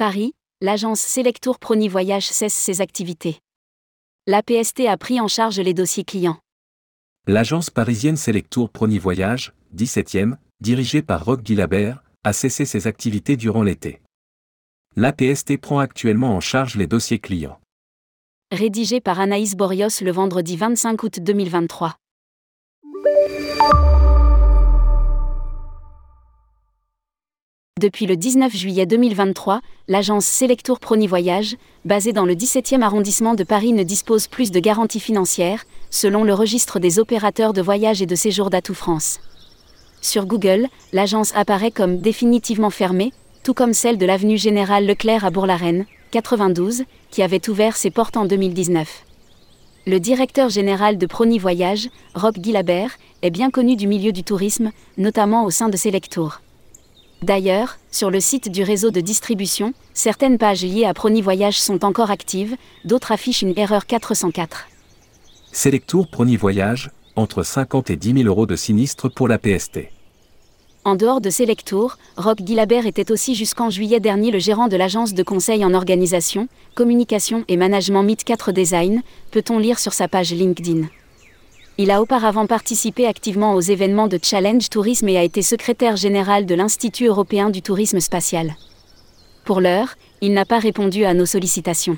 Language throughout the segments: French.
Paris, l'agence Selectour Prony Voyage cesse ses activités. L'APST a pris en charge les dossiers clients. L'agence parisienne Selectour Prony Voyage, 17e, dirigée par Roch Guilabert, a cessé ses activités durant l'été. L'APST prend actuellement en charge les dossiers clients. Rédigé par Anaïs Borios le vendredi 25 août 2023. Depuis le 19 juillet 2023, l'agence Selectour Prony Voyage, basée dans le 17e arrondissement de Paris, ne dispose plus de garanties financières, selon le registre des opérateurs de voyage et de séjour d'Atout France. Sur Google, l'agence apparaît comme définitivement fermée, tout comme celle de l'avenue Général Leclerc à Bourg-la-Reine, 92, qui avait ouvert ses portes en 2019. Le directeur général de Prony Voyage, Rob Guilabert, est bien connu du milieu du tourisme, notamment au sein de Selectour. D'ailleurs, sur le site du réseau de distribution, certaines pages liées à Prony Voyage sont encore actives, d'autres affichent une erreur 404. Selectour Prony Voyage, entre 50 et 10 000 euros de sinistre pour la PST. En dehors de Selectour, Roch Guilabert était aussi jusqu'en juillet dernier le gérant de l'agence de conseil en organisation, communication et management Meet 4 Design, peut-on lire sur sa page LinkedIn. Il a auparavant participé activement aux événements de Challenge Tourisme et a été secrétaire général de l'Institut européen du tourisme spatial. Pour l'heure, il n'a pas répondu à nos sollicitations.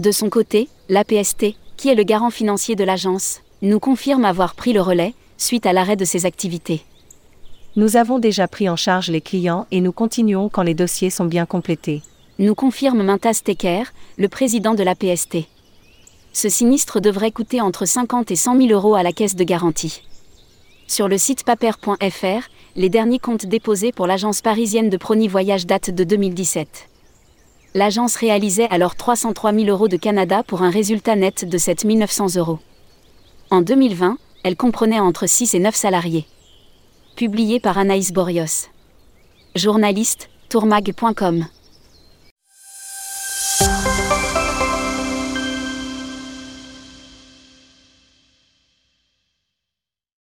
De son côté, l'APST, qui est le garant financier de l'agence, nous confirme avoir pris le relais, suite à l'arrêt de ses activités. Nous avons déjà pris en charge les clients et nous continuons quand les dossiers sont bien complétés. Nous confirme Mintas Tecker, le président de l'APST ce sinistre devrait coûter entre 50 et 100 000 euros à la caisse de garantie. Sur le site paper.fr, les derniers comptes déposés pour l'agence parisienne de Prony Voyage datent de 2017. L'agence réalisait alors 303 000 euros de Canada pour un résultat net de 7 900 euros. En 2020, elle comprenait entre 6 et 9 salariés. Publié par Anaïs Borios. Journaliste, tourmag.com.